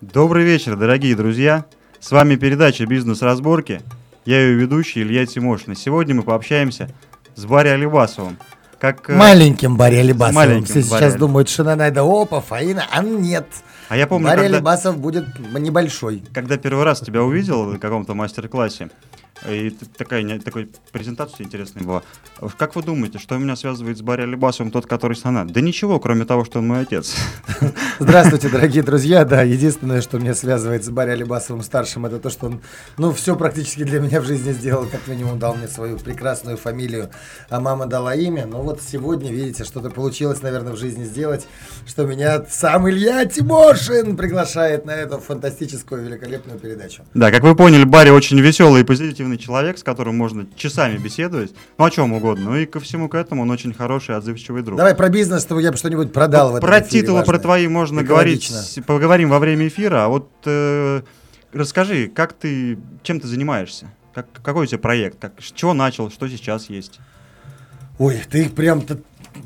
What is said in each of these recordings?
Добрый вечер, дорогие друзья. С вами передача «Бизнес-разборки». Я ее ведущий Илья Тимошин. И сегодня мы пообщаемся с Барри Алибасовым. Как, э, маленьким Барри Алибасовым. Маленьким Все сейчас Барри. думают, что надо опа, Фаина, а нет. А я помню, Барри когда, Алибасов будет небольшой. когда первый раз тебя увидел на каком-то мастер-классе, и такая, не- такой презентация интересная была. Как вы думаете, что меня связывает с Барри Алибасовым, тот, который с Она? Да ничего, кроме того, что он мой отец. Здравствуйте, дорогие друзья. Да, единственное, что меня связывает с Барри Алибасовым старшим, это то, что он, ну, все практически для меня в жизни сделал. Как минимум дал мне свою прекрасную фамилию, а мама дала имя. Но вот сегодня, видите, что-то получилось, наверное, в жизни сделать, что меня сам Илья Тимошин приглашает на эту фантастическую, великолепную передачу. Да, как вы поняли, Барри очень веселый и позитивный человек, с которым можно часами беседовать. Ну, о чем угодно. Ну и ко всему к этому он очень хороший, отзывчивый друг. Давай про бизнес, чтобы я бы что-нибудь продал в этом Про эфире титулы, про важное. твои можно Экологично. говорить, поговорим во время эфира. А вот э, расскажи, как ты, чем ты занимаешься? Как, какой у тебя проект? Как, с чего начал, что сейчас есть? Ой, ты прям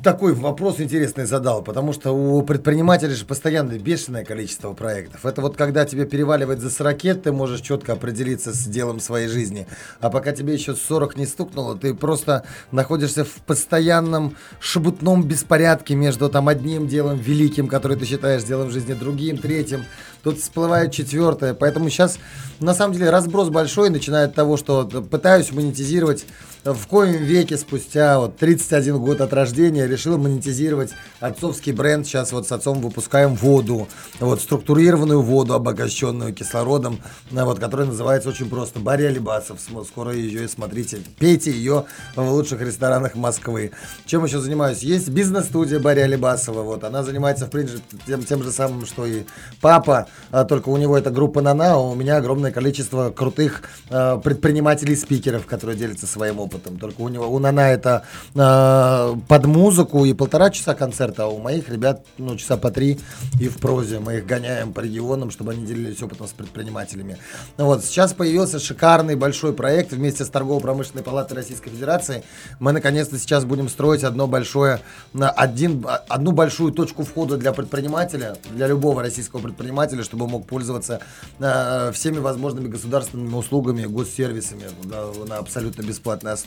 такой вопрос интересный задал, потому что у предпринимателей же постоянно бешеное количество проектов. Это вот когда тебе переваливает за 40, ты можешь четко определиться с делом своей жизни. А пока тебе еще 40 не стукнуло, ты просто находишься в постоянном шебутном беспорядке между там одним делом великим, который ты считаешь делом жизни, другим, третьим. Тут всплывает четвертое. Поэтому сейчас, на самом деле, разброс большой, начиная от того, что пытаюсь монетизировать в коем веке спустя вот 31 год от рождения решил монетизировать отцовский бренд. Сейчас вот с отцом выпускаем воду, вот структурированную воду, обогащенную кислородом, а, вот, которая называется очень просто Барри Алибасов. См- Скоро ее и смотрите, пейте ее в лучших ресторанах Москвы. Чем еще занимаюсь? Есть бизнес-студия Барри Алибасова. Вот, она занимается, в принципе, тем, тем же самым, что и папа, а, только у него это группа Нана, а у меня огромное количество крутых а, предпринимателей-спикеров, которые делятся своим опытом. Только у него у Нана это а, под музыку и полтора часа концерта, а у моих ребят ну, часа по три и в прозе. Мы их гоняем по регионам, чтобы они делились опытом с предпринимателями. Ну Вот, сейчас появился шикарный большой проект вместе с Торгово-промышленной палатой Российской Федерации. Мы наконец-то сейчас будем строить одно большое, на один, а, одну большую точку входа для предпринимателя, для любого российского предпринимателя, чтобы он мог пользоваться э, всеми возможными государственными услугами, госсервисами да, на абсолютно бесплатной основе.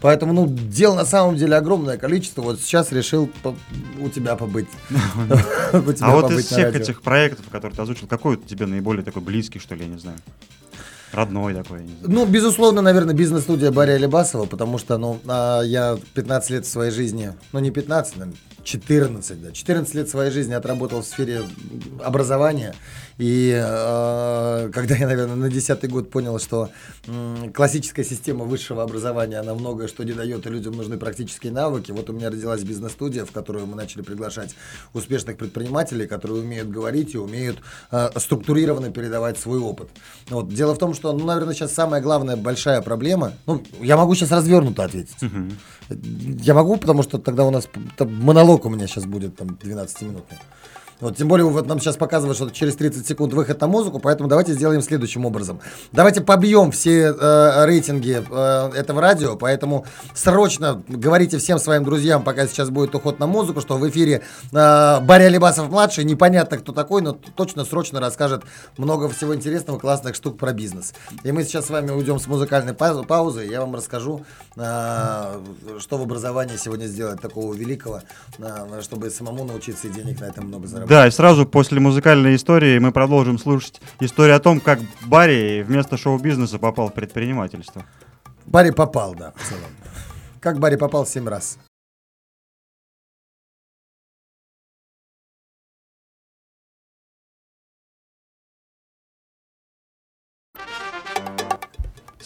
Поэтому, ну, дел на самом деле огромное количество. Вот сейчас решил у тебя побыть. А вот из всех этих проектов, которые ты озвучил, какой тебе наиболее такой близкий, что ли, я не знаю? Родной такой. Ну, безусловно, наверное, бизнес-студия Барри Алибасова, потому что, ну, а, я 15 лет своей жизни, ну, не 15, наверное, 14, да, 14 лет своей жизни отработал в сфере образования. И э, когда я, наверное, на 10 год понял, что м, классическая система высшего образования, она многое что не дает, и людям нужны практические навыки, вот у меня родилась бизнес-студия, в которую мы начали приглашать успешных предпринимателей, которые умеют говорить и умеют э, структурированно передавать свой опыт. Вот. Дело в том, что, ну, наверное, сейчас самая главная большая проблема, ну, я могу сейчас развернуто ответить. Я могу, потому что тогда у нас монолог у меня сейчас будет там 12-минутный. Вот, тем более вот нам сейчас показывают, что через 30 секунд выход на музыку, поэтому давайте сделаем следующим образом. Давайте побьем все э, рейтинги э, этого радио, поэтому срочно говорите всем своим друзьям, пока сейчас будет уход на музыку, что в эфире э, Барри Алибасов-младший, непонятно кто такой, но точно срочно расскажет много всего интересного, классных штук про бизнес. И мы сейчас с вами уйдем с музыкальной паузы, паузы, я вам расскажу, э, что в образовании сегодня сделать такого великого, э, чтобы самому научиться и денег на этом много заработать. Да, и сразу после музыкальной истории мы продолжим слушать историю о том, как Барри вместо шоу-бизнеса попал в предпринимательство. Барри попал, да, в целом. Как Барри попал семь раз.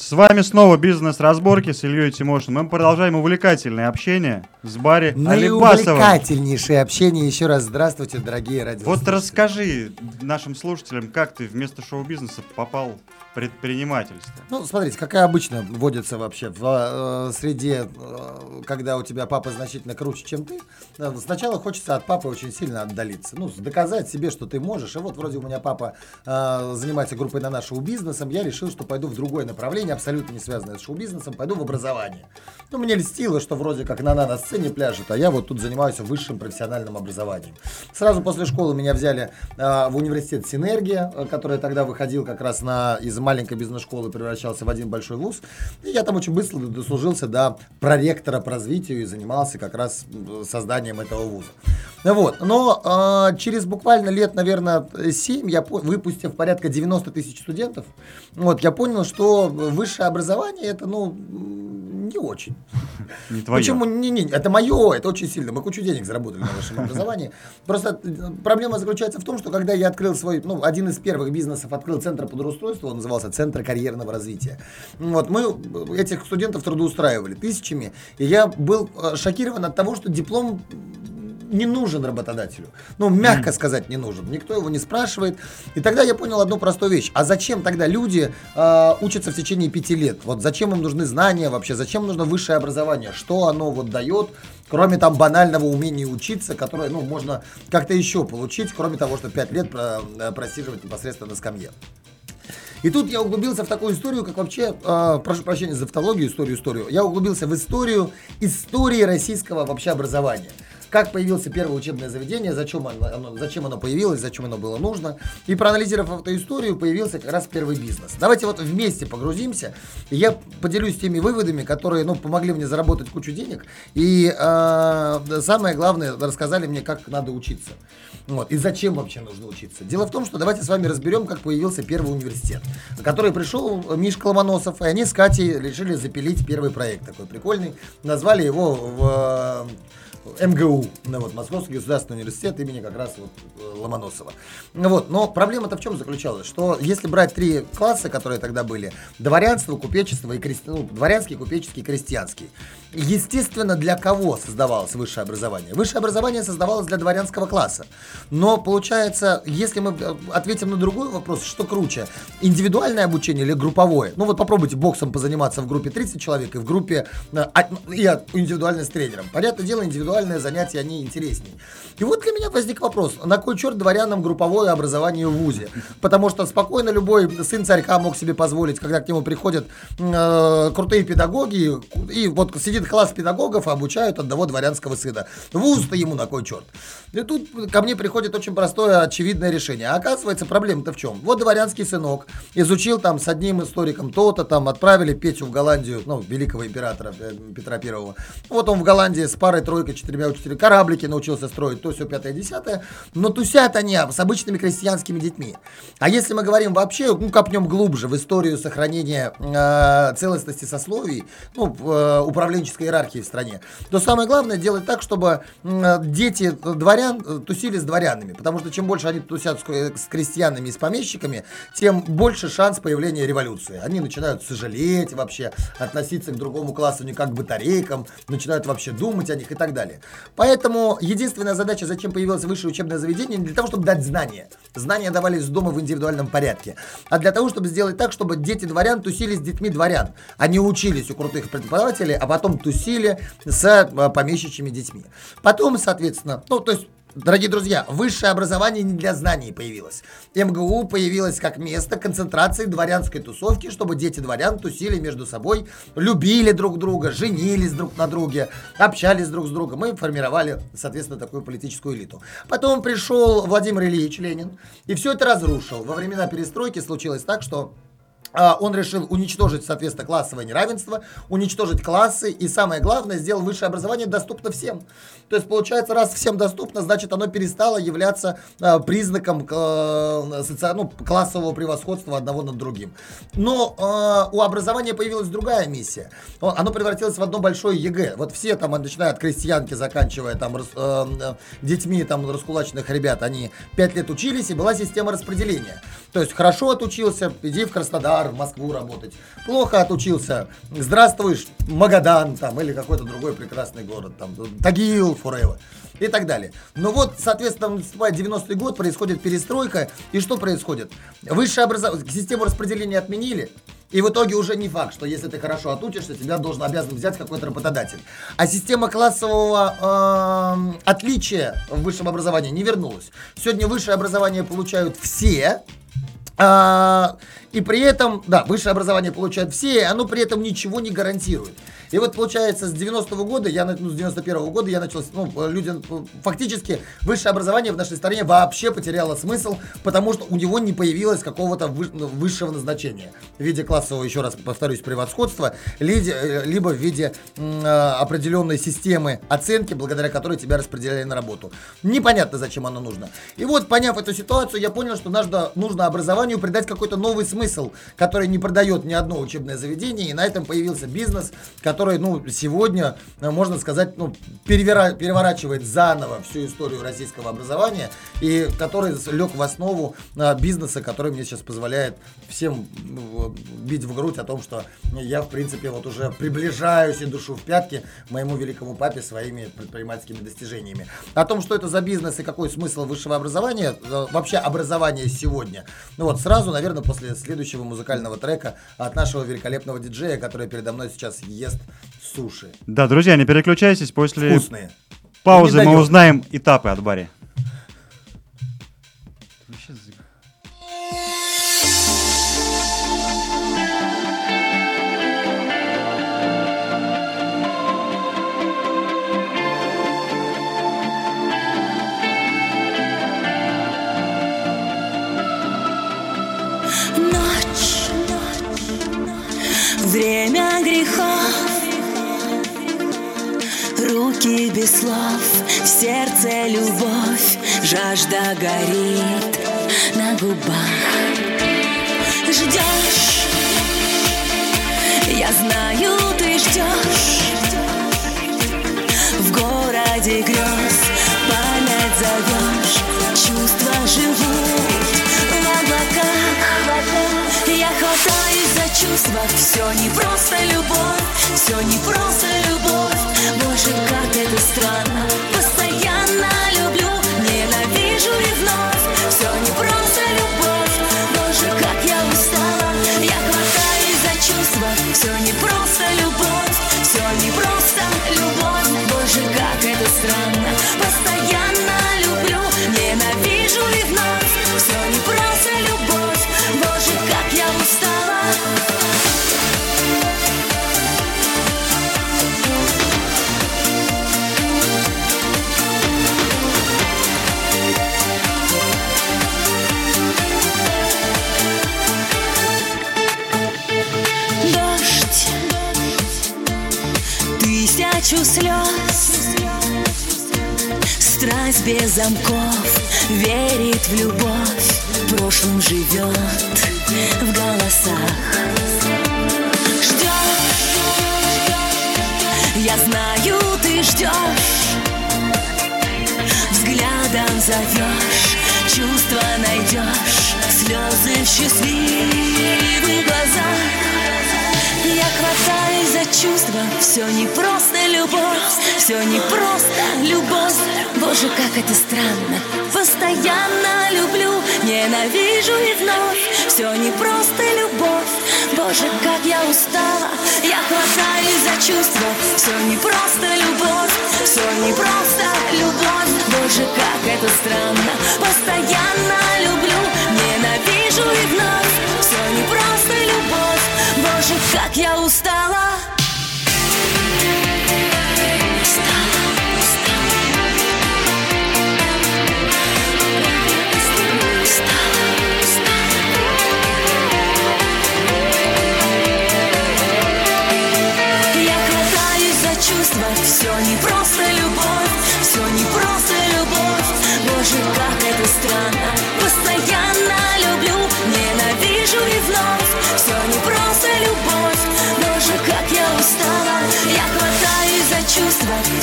С вами снова бизнес-разборки с Ильей Тимошиным. Мы продолжаем увлекательное общение с Барри Алибасовым. Наиувлекательнейшее общение. Еще раз здравствуйте, дорогие радиослушатели. Вот расскажи нашим слушателям, как ты вместо шоу-бизнеса попал в предпринимательство. Ну, смотрите, какая обычно вводится вообще в э, среде, э, когда у тебя папа значительно круче, чем ты. Э, Сначала хочется от папы очень сильно отдалиться. Ну, доказать себе, что ты можешь. И вот вроде у меня папа э, занимается группой на нашего бизнесом. Я решил, что пойду в другое направление. направление, абсолютно не связанное с шоу-бизнесом, пойду в образование. Ну, мне льстило, что вроде как на на сцене пляжет, а я вот тут занимаюсь высшим профессиональным образованием. Сразу после школы меня взяли э, в университет Синергия, э, который тогда выходил как раз на, из маленькой бизнес-школы, превращался в один большой вуз. И я там очень быстро дослужился до проректора по развитию и занимался как раз созданием этого вуза. Вот. Но э, через буквально лет, наверное, 7, я выпустив порядка 90 тысяч студентов, вот, я понял, что высшее образование это, ну, не очень. Не твое. Почему? Не, не, это мое, это очень сильно. Мы кучу денег заработали на высшем образовании. Просто э, проблема заключается в том, что когда я открыл свой, ну, один из первых бизнесов открыл центр подрустройства, он назывался Центр карьерного развития. Вот, мы этих студентов трудоустраивали тысячами, и я был э, шокирован от того, что диплом не нужен работодателю. Ну, мягко сказать, не нужен. Никто его не спрашивает. И тогда я понял одну простую вещь. А зачем тогда люди э, учатся в течение пяти лет? Вот зачем им нужны знания вообще? Зачем нужно высшее образование? Что оно вот дает? Кроме там банального умения учиться, которое, ну, можно как-то еще получить, кроме того, что пять лет э, просиживать непосредственно на скамье. И тут я углубился в такую историю, как вообще, э, прошу прощения за автологию, историю, историю. Я углубился в историю истории российского вообще образования как появилось первое учебное заведение, зачем оно, зачем оно появилось, зачем оно было нужно. И проанализировав эту историю, появился как раз первый бизнес. Давайте вот вместе погрузимся. Я поделюсь теми выводами, которые ну, помогли мне заработать кучу денег. И э, самое главное, рассказали мне, как надо учиться. Вот. И зачем вообще нужно учиться? Дело в том, что давайте с вами разберем, как появился первый университет, на который пришел Мишка Ломоносов, и они с Катей решили запилить первый проект такой прикольный. Назвали его в МГУ, ну, вот, Московский государственный университет имени как раз вот э, Ломоносова. Вот, но проблема-то в чем заключалась, что если брать три класса, которые тогда были, дворянство, купечество и крести... ну, дворянский, купеческий, крестьянский, естественно, для кого создавалось высшее образование? Высшее образование создавалось для дворянского класса. Но получается, если мы э, ответим на другой вопрос, что круче, индивидуальное обучение или групповое? Ну вот попробуйте боксом позаниматься в группе 30 человек и в группе э, и индивидуально с тренером. Понятное дело, индивидуально индивидуальные занятия, они интереснее. И вот для меня возник вопрос, на кой черт дворянам групповое образование в ВУЗе? Потому что спокойно любой сын царька мог себе позволить, когда к нему приходят э, крутые педагоги, и вот сидит класс педагогов, и обучают одного дворянского сына. ВУЗ-то ему на кой черт? И тут ко мне приходит очень простое, очевидное решение. А оказывается, проблема-то в чем? Вот дворянский сынок изучил там с одним историком то-то, там отправили Петю в Голландию, ну, великого императора э, Петра Первого. Вот он в Голландии с парой-тройкой четырьмя учителями, кораблики научился строить, то все пятое, десятое, но тусят они с обычными крестьянскими детьми. А если мы говорим вообще, ну, копнем глубже в историю сохранения э, целостности сословий, ну, э, управленческой иерархии в стране, то самое главное делать так, чтобы э, дети дворян э, тусили с дворянами, потому что чем больше они тусят с, с крестьянами и с помещиками, тем больше шанс появления революции. Они начинают сожалеть вообще, относиться к другому классу не как к батарейкам, начинают вообще думать о них и так далее далее. Поэтому единственная задача, зачем появилось высшее учебное заведение, для того, чтобы дать знания. Знания давались с дома в индивидуальном порядке. А для того, чтобы сделать так, чтобы дети дворян тусили с детьми дворян. Они учились у крутых преподавателей, а потом тусили с а, помещичьими детьми. Потом, соответственно, ну, то есть Дорогие друзья, высшее образование не для знаний появилось. МГУ появилось как место концентрации дворянской тусовки, чтобы дети дворян тусили между собой, любили друг друга, женились друг на друге, общались друг с другом и формировали, соответственно, такую политическую элиту. Потом пришел Владимир Ильич Ленин и все это разрушил. Во времена перестройки случилось так, что он решил уничтожить, соответственно, классовое неравенство, уничтожить классы и, самое главное, сделал высшее образование доступно всем. То есть, получается, раз всем доступно, значит, оно перестало являться э, признаком соци... ну, классового превосходства одного над другим. Но у образования появилась другая миссия. Оно превратилось в одно большое ЕГЭ. Вот все там, начиная от крестьянки, заканчивая там детьми там раскулаченных ребят, они пять лет учились, и была система распределения. То есть, хорошо отучился, иди в Краснодар, Краснодар, Москву работать. Плохо отучился. Здравствуй, Магадан там или какой-то другой прекрасный город, там, Тагил forever и так далее. Но вот, соответственно, наступает 90-й год, происходит перестройка, и что происходит? Высшее образование, систему распределения отменили, и в итоге уже не факт, что если ты хорошо отучишься, тебя должен обязан взять какой-то работодатель. А система классового э, отличия в высшем образовании не вернулась. Сегодня высшее образование получают все, а, И при этом, да, высшее образование получают все, оно при этом ничего не гарантирует. И вот получается с 90-го года, я, ну, с 91-го года я начал, ну, люди, фактически высшее образование в нашей стране вообще потеряло смысл, потому что у него не появилось какого-то ну, высшего назначения в виде классового, еще раз повторюсь, превосходства, э, либо в виде определенной системы оценки, благодаря которой тебя распределяли на работу. Непонятно, зачем оно нужно. И вот, поняв эту ситуацию, я понял, что нужно образованию придать какой-то новый смысл, который не продает ни одно учебное заведение, и на этом появился бизнес, который, ну, сегодня, э, можно сказать, ну, перевера, переворачивает заново всю историю российского образования, и который лег в основу а, бизнеса, который мне сейчас позволяет всем ну, бить в грудь о том, что я, в принципе, вот уже приближаюсь и душу в пятки моему великому папе своими предпринимательскими достижениями. О том, что это за бизнес и какой смысл высшего образования, э, вообще образование сегодня. Ну вот, сразу, наверное, после следующего музыкального трека от нашего великолепного диджея, который передо мной сейчас ест суши. Да, друзья, не переключайтесь, после Вкусные. паузы мы узнаем этапы от Барри. Руки без слов, в сердце любовь Жажда горит на губах. Ждешь, я знаю, ты ждешь В городе грез память зовешь Чувства живут в облаках. Я хватаюсь за чувства. Все не просто любовь Все не просто любовь Боже, как это странно. Постоянно люблю Ненавижу и Все не просто любовь. Боже, как я устала. Я хватаюсь за чувства. Все не просто любовь. Все не просто любовь. Боже, как это странно замков Верит в любовь В прошлом живет В голосах. Ждешь Я знаю, ты ждешь Взглядом зовешь Чувства найдешь Слезы в счастливых глазах я хватаюсь за чувства, все не просто любовь, все не просто любовь. Боже, как это странно, постоянно люблю, ненавижу и вновь. Все не просто любовь, Боже, как я устала. Я хватаюсь за чувства, все не просто любовь, все не просто любовь. Боже, как это странно, постоянно люблю, ненавижу и вновь. Все не просто любовь, Боже, как я. Устала,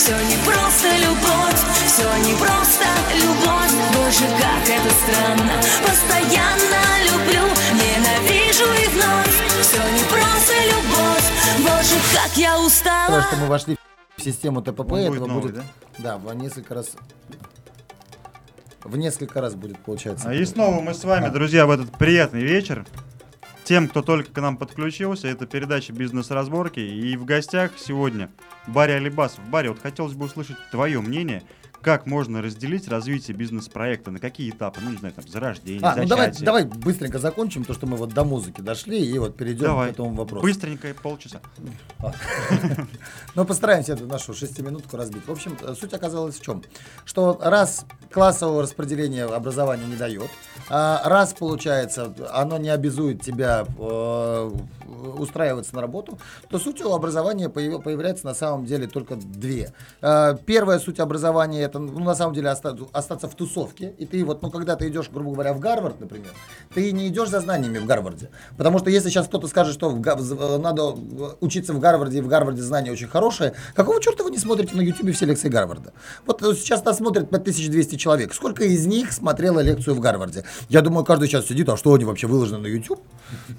все не просто любовь, все не просто любовь. Боже, как это странно, постоянно люблю, ненавижу и вновь. Все не просто любовь, Боже, как я устала. Просто мы вошли в систему ТПП, Он будет этого новый, будет, да? да, в несколько раз, в несколько раз будет получаться. А И снова мы с вами, друзья, в этот приятный вечер. Тем, кто только к нам подключился, это передача «Бизнес-разборки». И в гостях сегодня Барри Алибасов. Барри, вот хотелось бы услышать твое мнение. Как можно разделить развитие бизнес-проекта, на какие этапы, ну, не знаю, там, зарождение, А, ну давай, давай быстренько закончим то, что мы вот до музыки дошли, и вот перейдем Давай. к этому вопросу. Быстренько, полчаса. Но постараемся эту нашу шестиминутку разбить. В общем, суть оказалась в чем? Что раз классового распределения образования не дает, а раз, получается, оно не обязует тебя э, устраиваться на работу, то сутью образования появ- появляется на самом деле только две. Э, Первая суть образования это, ну, на самом деле, оста- остаться в тусовке. И ты вот, ну, когда ты идешь, грубо говоря, в Гарвард, например, ты не идешь за знаниями в Гарварде. Потому что если сейчас кто-то скажет, что в э, надо учиться в Гарварде, и в Гарварде знания очень хорошие, какого черта вы не смотрите на YouTube все лекции Гарварда? Вот э, сейчас нас смотрит 5200 человек. Сколько из них смотрело лекцию в Гарварде? Я думаю, каждый сейчас сидит, а что они вообще выложены на YouTube?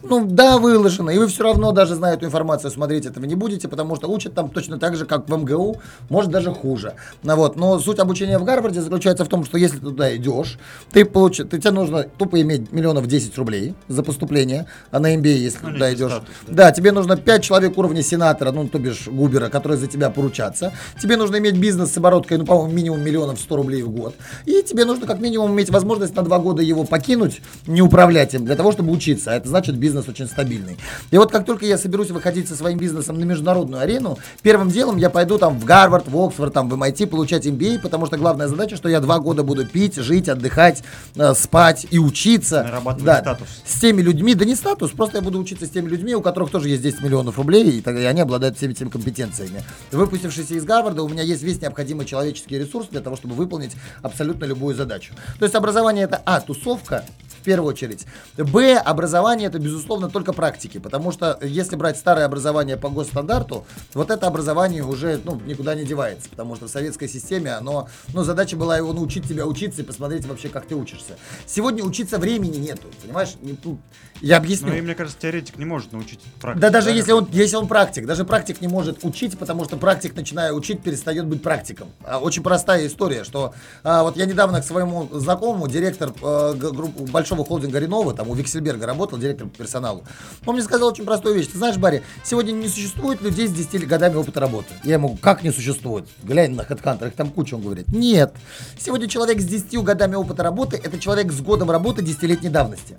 Ну да, выложено. И вы все равно, даже зная эту информацию, смотреть этого не будете, потому что учат там точно так же, как в МГУ, может даже хуже. Ну, вот. Но суть обучения в Гарварде заключается в том, что если ты туда идешь, ты получишь, ты, тебе нужно тупо иметь миллионов 10 рублей за поступление, а на MBA, если Ну, туда идешь. статус, да. Да, тебе нужно 5 человек уровня сенатора, ну, то бишь Губера, которые за тебя поручатся. Тебе нужно иметь бизнес с обороткой, ну, по-моему, минимум миллионов 100 рублей в год. И тебе нужно как минимум иметь возможность на 2 года его покинуть, не управлять им, для того, чтобы учиться. А это значит, бизнес очень стабильный. И вот как только я соберусь выходить со своим бизнесом на международную арену, первым делом я пойду там в Гарвард, в Оксфорд, там в MIT получать MBA, потому что главная задача, что я 2 года буду пить, жить, отдыхать, э, спать и учиться. Нарабатывать Да, статус. с теми людьми, да не статус, просто я буду учиться с теми людьми, у которых тоже есть 10 миллионов рублей, и, тогда они обладают всеми этими компетенциями. Выпустившись из Гарварда, у меня есть весь необходимый человеческий ресурс для того, чтобы выполнить абсолютно любую задачу. То есть образование это, а, тусовка, в первую очередь. Б, образование это, безусловно, только практики, потому что если брать старое образование по госстандарту, вот это образование уже ну, никуда не девается, потому что в советской системе оно, ну, задача была его научить тебя учиться и посмотреть вообще, как ты учишься. Сегодня учиться времени нету, понимаешь? Не- ну, Я объясню. Ну и мне кажется, теоретик не может научить практику. Да даже если он, если он практик, даже практик не может учить, потому что практик, начиная учить, перестает быть практиком. А, Очень простая история, что а, вот я недавно к своему знакомому, директор э, г- групп- большого холдинга Ренова, там у Виксельберга работал, директор по персоналу, он мне сказал очень простую вещь. Ты знаешь, Барри, сегодня не существует людей с 10 годами опыта работы. Я ему, как не существует? Глянь на HeadHunter, их там куча, он говорит. Нет. Сегодня человек с 10 годами опыта работы, это человек с годом работы десятилетней давности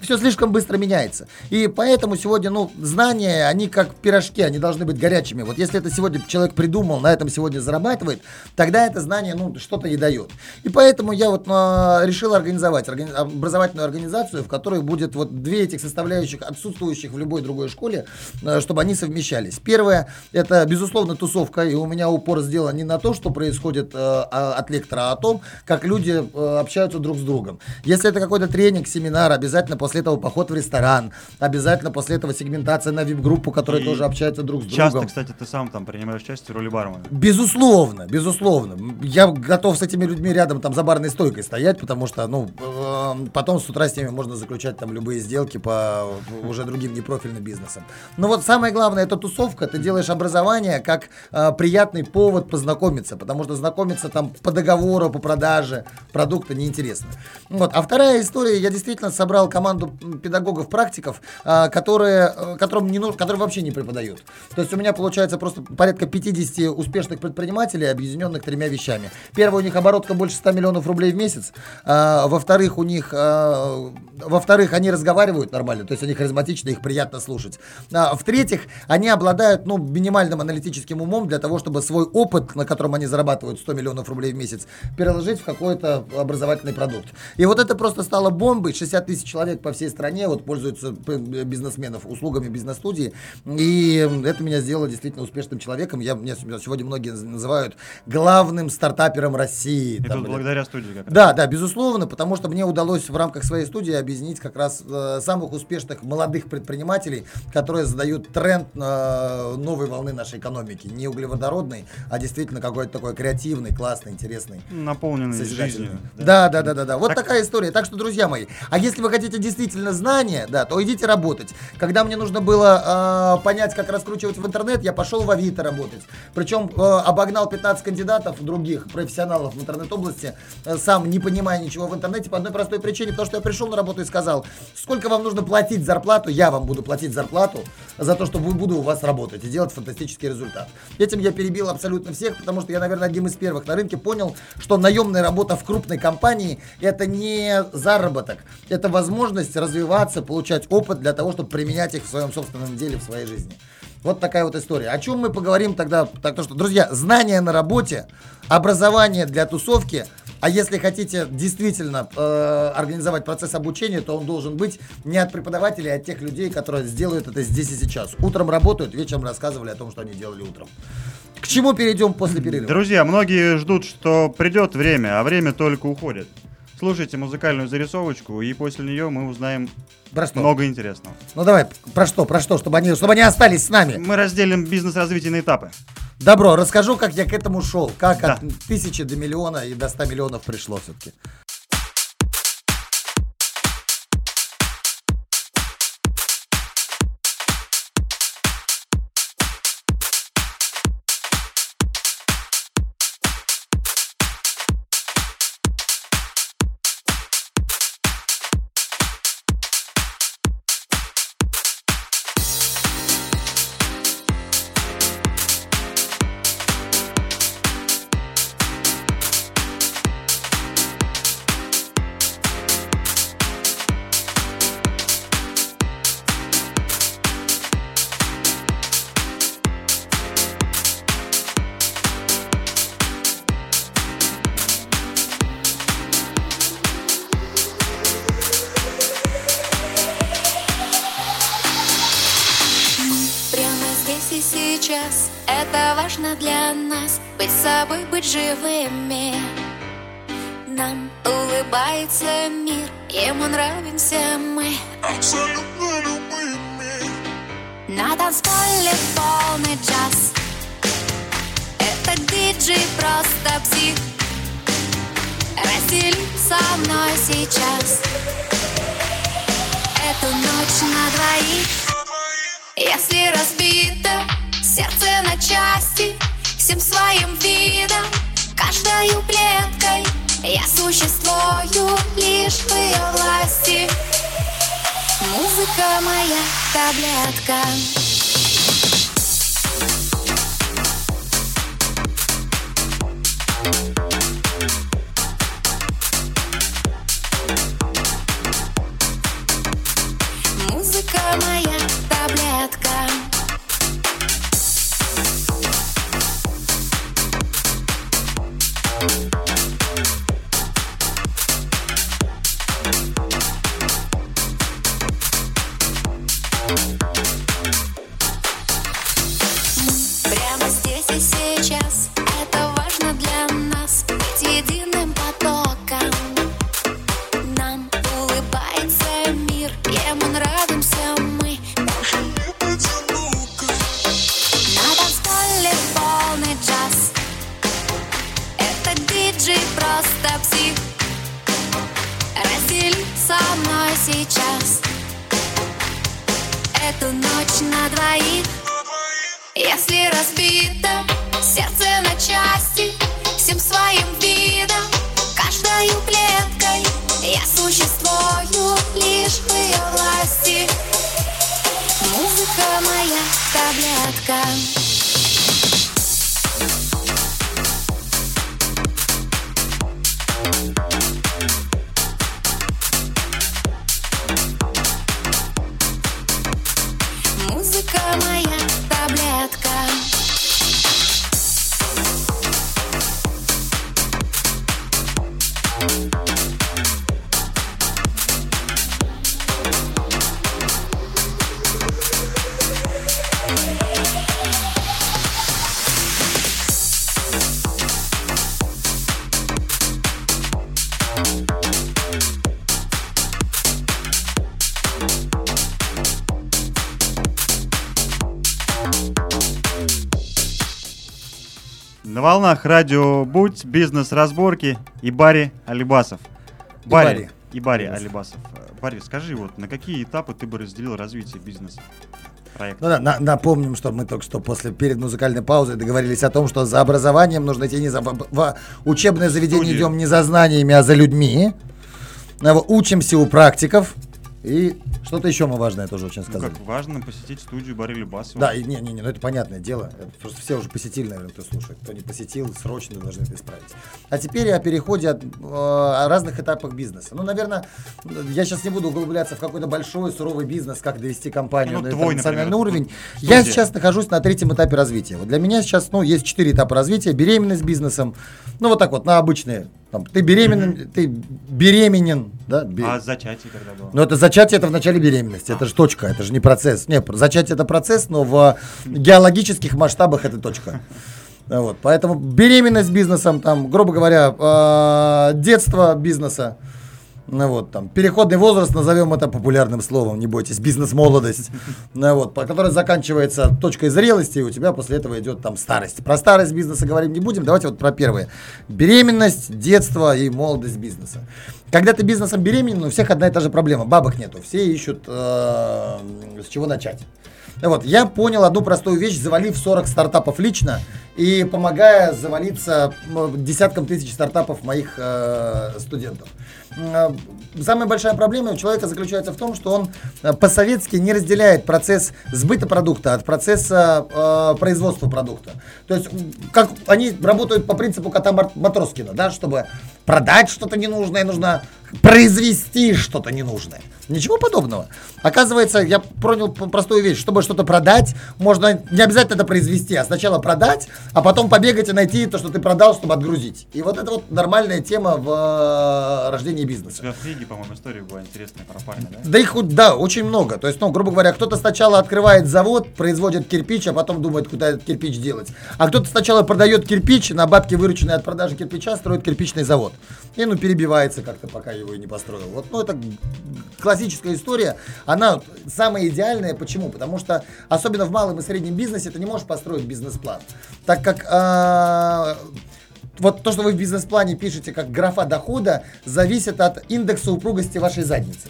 все слишком быстро меняется. И поэтому сегодня, ну, знания, они как пирожки, они должны быть горячими. Вот если это сегодня человек придумал, на этом сегодня зарабатывает, тогда это знание, ну, что-то и дает. И поэтому я вот а, решил организовать органи- образовательную организацию, в которой будет вот две этих составляющих, отсутствующих в любой другой школе, а, чтобы они совмещались. Первое, это, безусловно, тусовка, и у меня упор сделан не на то, что происходит э, от лектора, а о том, как люди э, общаются друг с другом. Если это какой-то тренинг, семинар, обязательно после этого поход в ресторан, обязательно после этого сегментация на вип-группу, которые И тоже общаются друг с Часто, другом. кстати, ты сам там принимаешь участие в роли бармена. Безусловно, безусловно. Я готов с этими людьми рядом там за барной стойкой стоять, потому что, ну, э, потом с утра с ними можно заключать там любые сделки по уже другим непрофильным бизнесам. Но вот самое главное, это тусовка. Ты делаешь образование как э, приятный повод познакомиться, потому что знакомиться там по договору, по продаже продукта неинтересно. Вот. А вторая история, я действительно собрал команду м, педагогов-практиков, э, которые, э, которым не нужно, которые вообще не преподают. То есть у меня получается просто порядка 50 успешных предпринимателей, объединенных тремя вещами. Первое, у них оборотка больше 100 миллионов рублей в месяц. А, во-вторых, у них, а, во-вторых, они разговаривают нормально, то есть они харизматичны, их приятно слушать. А, в-третьих, они обладают, ну, минимальным аналитическим умом для того, чтобы свой опыт, на котором они зарабатывают 100 миллионов рублей в месяц, переложить в какой-то образовательный продукт. И вот это просто стало бомбой. 60 тысяч человек по всей стране вот пользуются п- бизнесменов услугами бизнес-студии. И это меня сделало действительно успешным человеком. Я, меня сегодня многие называют главным стартапером России. И Там, тут благодаря студии как раз. да, да, безусловно, потому что мне удалось в рамках своей студии объединить как раз э, самых успешных молодых предпринимателей, которые задают тренд э, новой волны нашей экономики. Не углеводородной, а действительно какой-то такой креативный, классный, интересный. Наполненный жизнью. Да, да, да, да, да. Вот Так- такая история. Так что, друзья мои, а если вы хотите действительно действительно знания, да, то идите работать. Когда мне нужно было э, понять, как раскручивать в интернет, я пошел в Авито работать. Причем э, обогнал 15 кандидатов других профессионалов в интернет-области, э, сам не понимая ничего в интернете по одной простой причине, потому что я пришел на работу и сказал, сколько вам нужно платить зарплату, я вам буду платить зарплату за то, что буду у вас работать и делать фантастический результат. Этим я перебил абсолютно всех, потому что я, наверное, одним из первых на рынке понял, что наемная работа в крупной компании это не заработок, это возможность развиваться, получать опыт для того, чтобы применять их в своем собственном деле, в своей жизни. Вот такая вот история. О чем мы поговорим тогда? Так то, что, друзья, знания на работе, образование для тусовки – а если хотите действительно э, организовать процесс обучения, то он должен быть не от преподавателей, а от тех людей, которые сделают это здесь и сейчас. Утром работают, вечером рассказывали о том, что они делали утром. К чему перейдем после перерыва? Друзья, многие ждут, что придет время, а время только уходит. Слушайте музыкальную зарисовочку, и после нее мы узнаем про что? много интересного. Ну давай, про что, про что, чтобы они, чтобы они остались с нами. Мы разделим бизнес-развитие на этапы. Добро, расскажу, как я к этому шел. Как да. от тысячи до миллиона и до ста миллионов пришло все-таки. Живыми. Нам улыбается мир, ему нравимся мы. Абсолютно любыми На танцполе полный джаз. Это диджей просто псих. Раздели если разбито сердце на части Всем своим видом, каждою клеткой Я существую лишь в ее власти. Музыка моя таблетка. Со мной сейчас. Эту ночь на двоих. Если разбито сердце на части всем своим видом, каждою клеткой Я существую лишь в ее власти. Музыка моя таблетка волнах радио Будь, бизнес-разборки и Барри Алибасов. Барри. и Барри Алибасов. Барри, скажи, вот на какие этапы ты бы разделил развитие бизнеса? проект. Ну да, на, напомним, что мы только что после перед музыкальной паузой договорились о том, что за образованием нужно идти не за в, в учебное заведение Студия. идем не за знаниями, а за людьми. Учимся у практиков и что-то еще мы важное тоже очень сказали. Ну, как важно посетить студию Барри Басова. Да, и не, не, не, ну это понятное дело. Это просто все уже посетили, наверное, кто слушает. Кто не посетил, срочно должны это исправить. А теперь о переходе от, э, о разных этапах бизнеса. Ну, наверное, я сейчас не буду углубляться в какой-то большой суровый бизнес, как довести компанию ну, на твой, национальный например, уровень. Студия. Я сейчас нахожусь на третьем этапе развития. Вот для меня сейчас, ну, есть четыре этапа развития. Беременность бизнесом. Ну, вот так вот, на обычные там, ты беременен, mm-hmm. ты беременен, да? Бе... А зачатие когда было? Ну, это зачатие, это в начале беременности, а. это же точка, это же не процесс. Нет, зачатие это процесс, но в геологических масштабах это точка. Вот, поэтому беременность бизнесом, там, грубо говоря, э, детство бизнеса, ну вот, там, переходный возраст, назовем это популярным словом, не бойтесь, бизнес-молодость, ну вот, по которой заканчивается точкой зрелости, и у тебя после этого идет там старость. Про старость бизнеса говорить не будем, давайте вот про первые. Беременность, детство и молодость бизнеса. Когда ты бизнесом беременен, у всех одна и та же проблема, бабок нету, все ищут э, с чего начать. Вот, я понял одну простую вещь, завалив 40 стартапов лично и помогая завалиться десяткам тысяч стартапов моих э, студентов. Э, самая большая проблема у человека заключается в том, что он э, по-советски не разделяет процесс сбыта продукта от процесса э, производства продукта. То есть, как они работают по принципу кота Матроскина, да, чтобы продать что-то ненужное, нужно произвести что-то ненужное. Ничего подобного. Оказывается, я понял простую вещь. Чтобы что-то продать, можно не обязательно это произвести, а сначала продать, а потом побегать и найти то, что ты продал, чтобы отгрузить. И вот это вот нормальная тема в э, рождении бизнеса. У тебя в книге, по-моему, история была интересная про парня, да? Да их, да, очень много. То есть, ну, грубо говоря, кто-то сначала открывает завод, производит кирпич, а потом думает, куда этот кирпич делать. А кто-то сначала продает кирпич, на бабки, вырученные от продажи кирпича, строит кирпичный завод. И, ну, перебивается как-то, пока его и не построил. Вот, ну, это классическая история. Она самая идеальная. Почему? Потому что, особенно в малом и среднем бизнесе, ты не можешь построить бизнес-план. Так как э, вот то, что вы в бизнес-плане пишете как графа дохода, зависит от индекса упругости вашей задницы.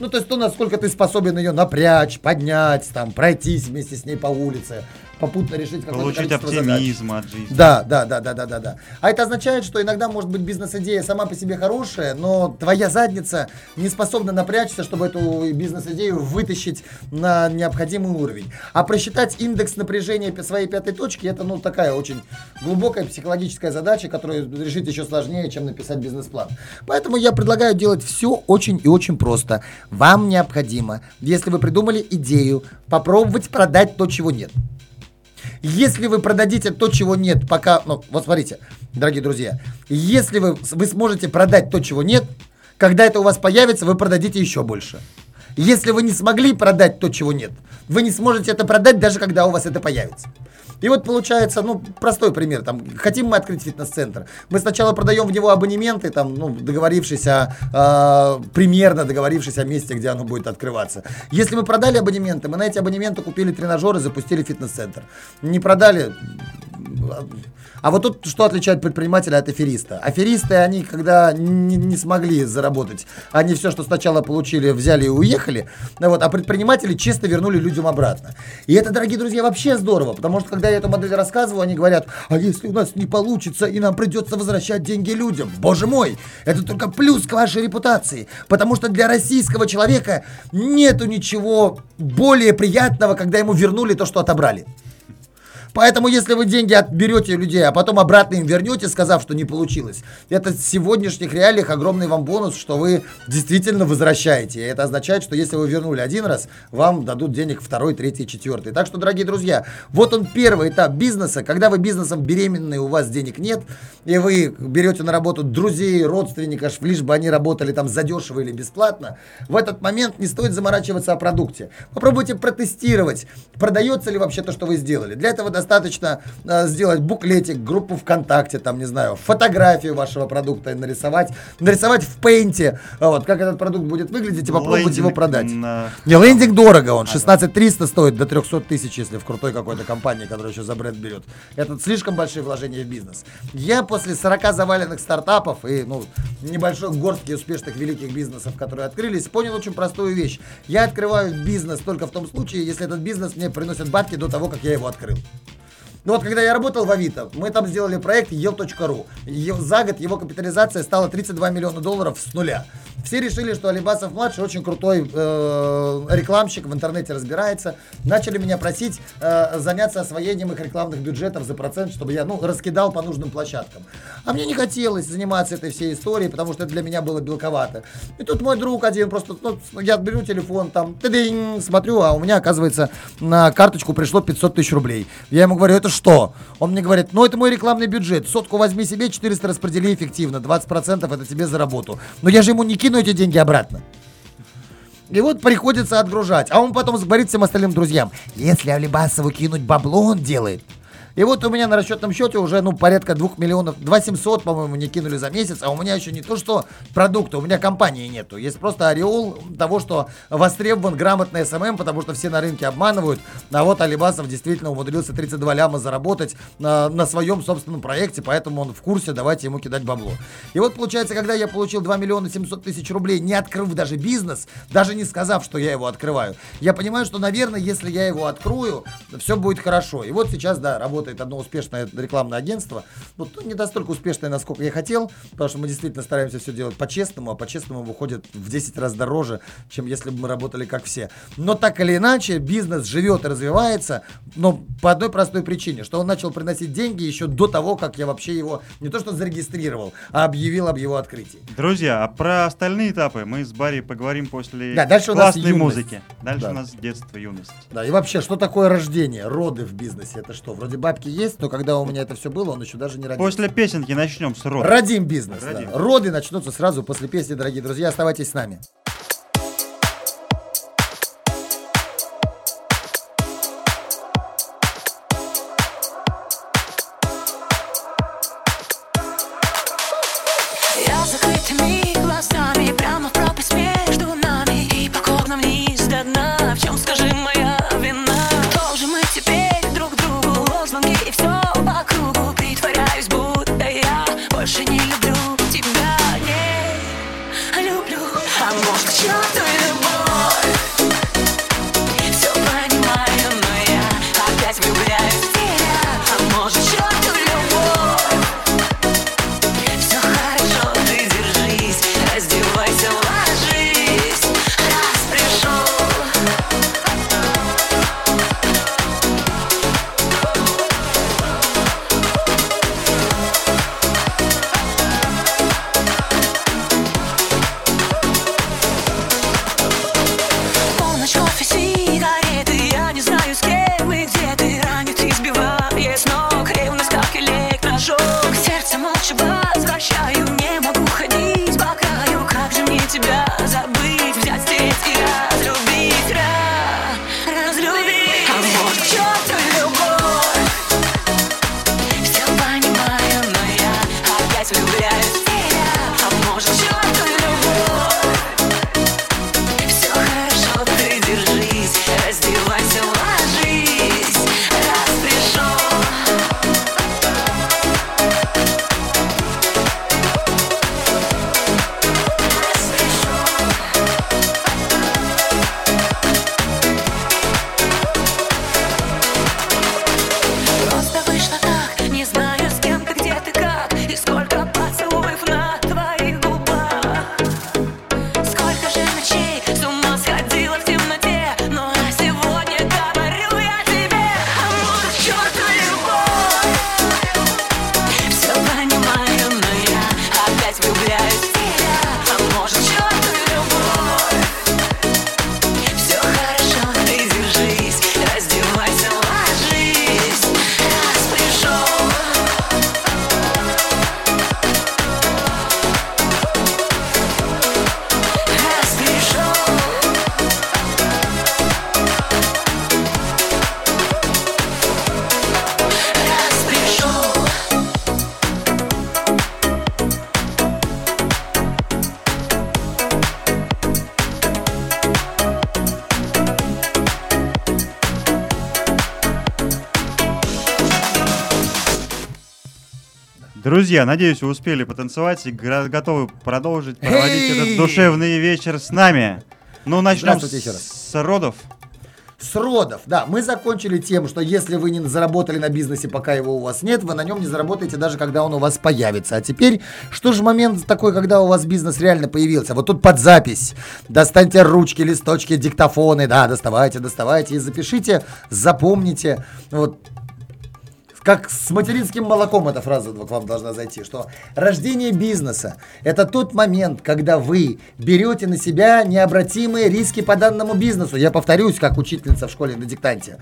Ну, то есть то, насколько ты способен ее напрячь, поднять, там, пройтись вместе с ней по улице, попутно решить какое-то Получить оптимизм задач. от жизни. Да, да, да, да, да, да, да. А это означает, что иногда может быть бизнес-идея сама по себе хорошая, но твоя задница не способна напрячься, чтобы эту бизнес-идею вытащить на необходимый уровень. А просчитать индекс напряжения своей пятой точки, это, ну, такая очень глубокая психологическая задача, которую решить еще сложнее, чем написать бизнес-план. Поэтому я предлагаю делать все очень и очень просто. Вам необходимо, если вы придумали идею, попробовать продать то, чего нет. Если вы продадите то, чего нет, пока... Ну, вот смотрите, дорогие друзья. Если вы, вы сможете продать то, чего нет, когда это у вас появится, вы продадите еще больше. Если вы не смогли продать то, чего нет, вы не сможете это продать, даже когда у вас это появится. И вот получается, ну, простой пример, там, хотим мы открыть фитнес-центр. Мы сначала продаем в него абонементы, там, ну, договорившись о, э, примерно договорившись о месте, где оно будет открываться. Если мы продали абонементы, мы на эти абонементы купили тренажеры, запустили фитнес-центр. Не продали, а вот тут что отличает предпринимателя от афериста? Аферисты, они когда не, не смогли заработать, они все, что сначала получили, взяли и уехали, вот, а предприниматели чисто вернули людям обратно. И это, дорогие друзья, вообще здорово, потому что когда я эту модель рассказываю, они говорят, а если у нас не получится и нам придется возвращать деньги людям, боже мой, это только плюс к вашей репутации, потому что для российского человека нету ничего более приятного, когда ему вернули то, что отобрали. Поэтому, если вы деньги отберете у людей, а потом обратно им вернете, сказав, что не получилось, это в сегодняшних реалиях огромный вам бонус, что вы действительно возвращаете. И это означает, что если вы вернули один раз, вам дадут денег второй, третий, четвертый. Так что, дорогие друзья, вот он первый этап бизнеса. Когда вы бизнесом беременные, у вас денег нет, и вы берете на работу друзей, родственников, лишь бы они работали там задешево или бесплатно, в этот момент не стоит заморачиваться о продукте. Попробуйте протестировать, продается ли вообще то, что вы сделали. Для этого достаточно э, сделать буклетик, группу ВКонтакте, там, не знаю, фотографию вашего продукта нарисовать, нарисовать в пейнте, вот, как этот продукт будет выглядеть и попробовать Лендинг его продать. на- Не, лендинг дорого, он 16 300 стоит до 300 тысяч, если в крутой какой-то компании, которая еще за бренд берет. Это слишком большие вложения в бизнес. Я после 40 заваленных стартапов и ну, небольшой горстки успешных великих бизнесов, которые открылись, понял очень простую вещь. Я открываю бизнес только в том случае, если этот бизнес мне приносит бабки до того, как я его открыл. Ну вот, когда я работал в Авито, мы там сделали проект ел.ру. За год его капитализация стала 32 миллиона долларов с нуля. Все решили, что Алибасов младший очень крутой э, рекламщик, в интернете разбирается. Начали меня просить э, заняться освоением их рекламных бюджетов за процент, чтобы я, ну, раскидал по нужным площадкам. А мне не хотелось заниматься этой всей историей, потому что это для меня было белковато. И тут мой друг один просто, ну, я беру телефон, там, смотрю, а у меня, оказывается, на карточку пришло 500 тысяч рублей. Я ему говорю, это что? Он мне говорит, ну, это мой рекламный бюджет. Сотку возьми себе, 400 распредели эффективно, 20% это тебе за работу. Но я же ему не кину эти деньги обратно. И вот приходится отгружать. А он потом говорит всем остальным друзьям, если Алибасову кинуть бабло, он делает. И вот у меня на расчетном счете уже, ну, порядка 2 миллионов, 2 700, по-моему, не кинули за месяц, а у меня еще не то, что продукта, у меня компании нету. Есть просто ореол того, что востребован грамотный SMM, потому что все на рынке обманывают. А вот Алибасов действительно умудрился 32 ляма заработать на, на своем собственном проекте, поэтому он в курсе, давайте ему кидать бабло. И вот получается, когда я получил 2 миллиона 700 тысяч рублей, не открыв даже бизнес, даже не сказав, что я его открываю, я понимаю, что, наверное, если я его открою, все будет хорошо. И вот сейчас, да, работает одно успешное рекламное агентство. Вот ну, не настолько успешное, насколько я хотел, потому что мы действительно стараемся все делать по-честному, а по-честному выходит в 10 раз дороже, чем если бы мы работали как все. Но так или иначе, бизнес живет и развивается, но по одной простой причине, что он начал приносить деньги еще до того, как я вообще его не то что зарегистрировал, а объявил об его открытии. Друзья, а про остальные этапы мы с Барри поговорим после Да, дальше у нас классной музыки. Дальше Да. у нас детство, юность. Да, и вообще, что такое рождение, роды в бизнесе? Это что? Вроде бабки есть, но когда у меня это все было, он еще даже не родился. После песенки начнем с рода. Родим бизнес. да. Родим. Роды начнутся сразу после песни, дорогие друзья. Оставайтесь с нами. Друзья, надеюсь, вы успели потанцевать и готовы продолжить проводить этот душевный вечер с нами. Ну, начнем с родов. С родов, да, мы закончили тем, что если вы не заработали на бизнесе, пока его у вас нет, вы на нем не заработаете даже когда он у вас появится. А теперь, что же момент такой, когда у вас бизнес реально появился? Вот тут под запись. Достаньте ручки, листочки, диктофоны, да, доставайте, доставайте и запишите, запомните. Вот как с материнским молоком эта фраза к вам должна зайти, что рождение бизнеса – это тот момент, когда вы берете на себя необратимые риски по данному бизнесу. Я повторюсь, как учительница в школе на диктанте.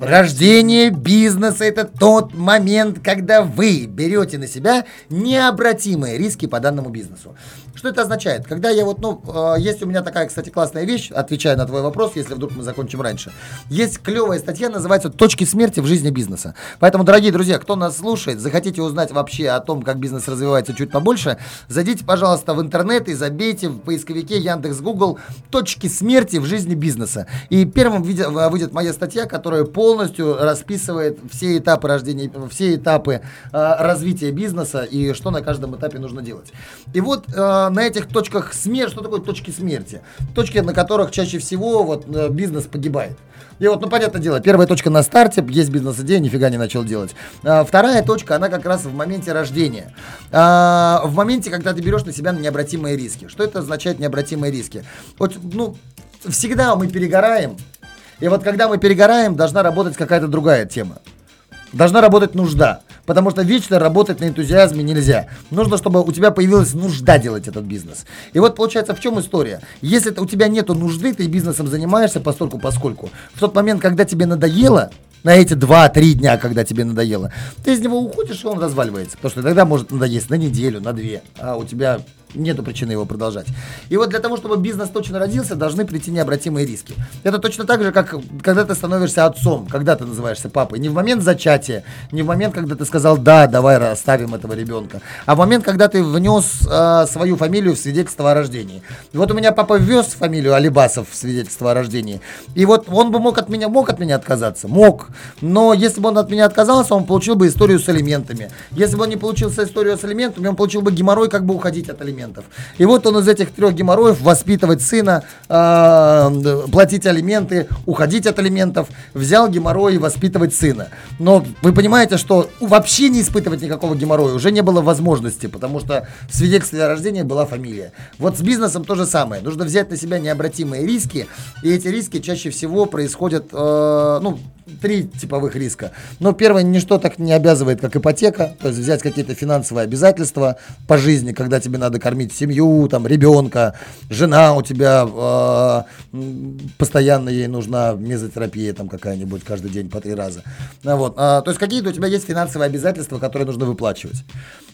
Рождение бизнеса – это тот момент, когда вы берете на себя необратимые риски по данному бизнесу. Что это означает? Когда я вот, ну, э, есть у меня такая, кстати, классная вещь, отвечая на твой вопрос, если вдруг мы закончим раньше. Есть клевая статья, называется «Точки смерти в жизни бизнеса». Поэтому, дорогие друзья, кто нас слушает, захотите узнать вообще о том, как бизнес развивается чуть побольше, зайдите, пожалуйста, в интернет и забейте в поисковике Яндекс Google «Точки смерти в жизни бизнеса». И первым выйдет моя статья, которая полностью расписывает все этапы рождения, все этапы э, развития бизнеса и что на каждом этапе нужно делать. И вот э, на этих точках смерти, что такое точки смерти? Точки, на которых чаще всего вот э, бизнес погибает. И вот, ну, понятное дело, первая точка на старте, есть бизнес-идея, нифига не начал делать. А, вторая точка, она как раз в моменте рождения. А, в моменте, когда ты берешь на себя необратимые риски. Что это означает необратимые риски? Вот, ну, всегда мы перегораем, и вот когда мы перегораем, должна работать какая-то другая тема. Должна работать нужда. Потому что вечно работать на энтузиазме нельзя. Нужно, чтобы у тебя появилась нужда делать этот бизнес. И вот получается, в чем история? Если у тебя нету нужды, ты бизнесом занимаешься постольку поскольку. В тот момент, когда тебе надоело, на эти 2-3 дня, когда тебе надоело, ты из него уходишь, и он разваливается. Потому что тогда может надоесть на неделю, на две, а у тебя нету причины его продолжать. И вот для того, чтобы бизнес точно родился, должны прийти необратимые риски. Это точно так же, как когда ты становишься отцом, когда ты называешься папой. Не в момент зачатия, не в момент, когда ты сказал, да, давай оставим этого ребенка, а в момент, когда ты внес э, свою фамилию в свидетельство о рождении. И вот у меня папа ввез фамилию Алибасов в свидетельство о рождении. И вот он бы мог от меня, мог от меня отказаться, мог. Но если бы он от меня отказался, он получил бы историю с алиментами. Если бы он не получил историю с алиментами, он получил бы геморрой, как бы уходить от алиментов. И вот он из этих трех геморроев воспитывать сына, э, платить алименты, уходить от алиментов, взял геморрой воспитывать сына. Но вы понимаете, что вообще не испытывать никакого геморроя уже не было возможности, потому что в свидетельстве о рождении была фамилия. Вот с бизнесом то же самое. Нужно взять на себя необратимые риски, и эти риски чаще всего происходят, э, ну, три типовых риска. Но первое, ничто так не обязывает, как ипотека, то есть взять какие-то финансовые обязательства по жизни, когда тебе надо кормить семью, там, ребенка, жена у тебя, э, постоянно ей нужна мезотерапия там какая-нибудь каждый день по три раза. Ну, вот. А, то есть какие-то у тебя есть финансовые обязательства, которые нужно выплачивать.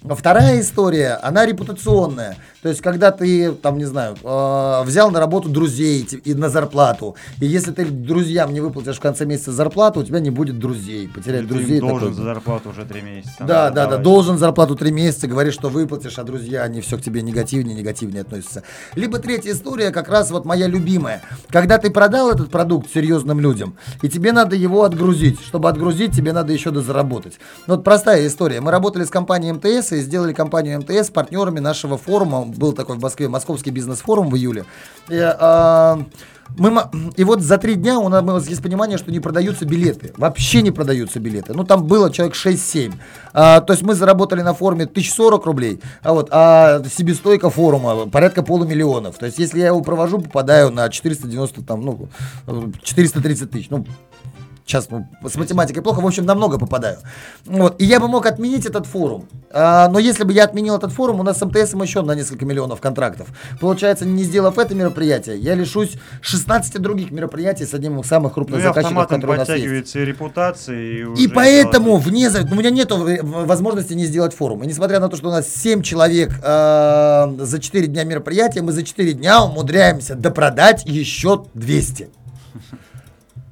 Вторая история, она репутационная. То есть, когда ты, там, не знаю, э, взял на работу друзей ти- и на зарплату, и если ты друзьям не выплатишь в конце месяца зарплату, у тебя не будет друзей. Потерять ты друзей. им должен такое- за зарплату уже три месяца. да, да, да, давать. должен зарплату три месяца, говоришь, что выплатишь, а друзья, они все к тебе негативнее, негативнее относятся. Либо третья история, как раз вот моя любимая. Когда ты продал этот продукт серьезным людям, и тебе надо его отгрузить. Чтобы отгрузить, тебе надо еще дозаработать. Ну, вот простая история. Мы работали с компанией МТС и сделали компанию МТС партнерами нашего форума. Был такой в Москве Московский бизнес-форум в июле. И, а, мы, и вот за три дня у нас есть понимание, что не продаются билеты. Вообще не продаются билеты. Ну, там было человек 6-7. А, то есть мы заработали на форуме 1040 рублей, а вот а себестойка форума порядка полумиллионов. То есть если я его провожу, попадаю на 490, там, ну, э, 430 тысяч. Ну, Сейчас ну, с математикой плохо, в общем, намного попадаю. Вот. И я бы мог отменить этот форум. А, но если бы я отменил этот форум, у нас с МТСом еще на несколько миллионов контрактов. Получается, не сделав это мероприятие, я лишусь 16 других мероприятий с одним из самых Ну крупных и заказчиков, которые у нас есть. и репутация, и И поэтому, вне у меня нет возможности не сделать форум. И несмотря на то, что у нас 7 человек э, за 4 дня мероприятия, мы за 4 дня умудряемся допродать еще 200.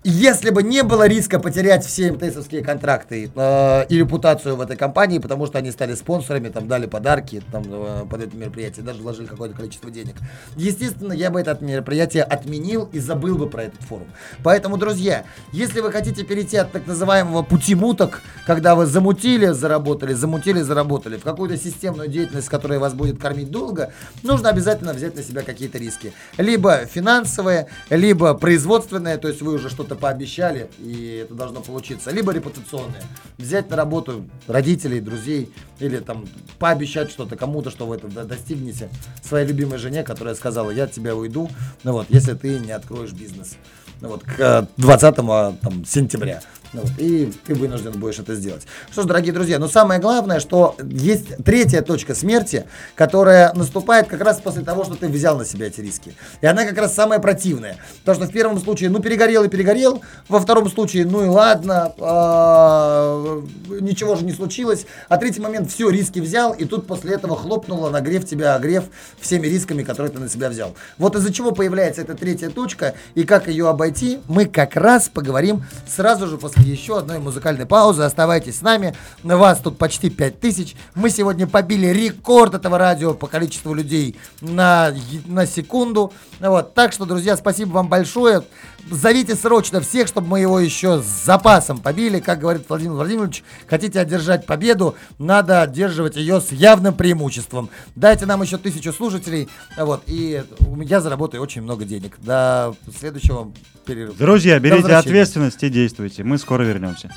Если бы не было риска потерять все МТСовские контракты э, и репутацию в этой компании, потому что они стали спонсорами, там дали подарки там, э, под это мероприятие, даже вложили какое-то количество денег. Естественно, я бы это мероприятие отменил и забыл бы про этот форум. Поэтому, друзья, если вы хотите перейти от так называемого пути муток, когда вы замутили, заработали, замутили, заработали, в какую-то системную деятельность, которая вас будет кормить долго, нужно обязательно взять на себя какие-то риски. Либо финансовые, либо производственные, то есть вы уже что-то пообещали, и это должно получиться, либо репутационные. Взять на работу родителей, друзей, или там пообещать что-то кому-то, что вы это достигнете своей любимой жене, которая сказала, я от тебя уйду, ну вот, если ты не откроешь бизнес. Ну вот, к 20 там, сентября. Ну, вот, и ты вынужден будешь это сделать. Что ж, дорогие друзья, но самое главное, что есть третья точка смерти, которая наступает как раз после того, что ты взял на себя эти риски. И она как раз самая противная. Потому что в первом случае, ну, перегорел и перегорел. Во втором случае, ну и ладно, э, ничего же не случилось. А третий момент, все, риски взял, и тут после этого хлопнуло, нагрев тебя, огрев всеми рисками, которые ты на себя взял. Вот из-за чего появляется эта третья точка, и как ее обойти, мы как раз поговорим сразу же после еще одной музыкальной паузы. Оставайтесь с нами. На вас тут почти 5000. Мы сегодня побили рекорд этого радио по количеству людей на, на секунду. Вот. Так что, друзья, спасибо вам большое. Зовите срочно всех, чтобы мы его еще с запасом побили. Как говорит Владимир Владимирович, хотите одержать победу, надо одерживать ее с явным преимуществом. Дайте нам еще тысячу слушателей, вот, и я заработаю очень много денег. До следующего перерыва. Друзья, берите ответственность и действуйте. Мы скоро вернемся.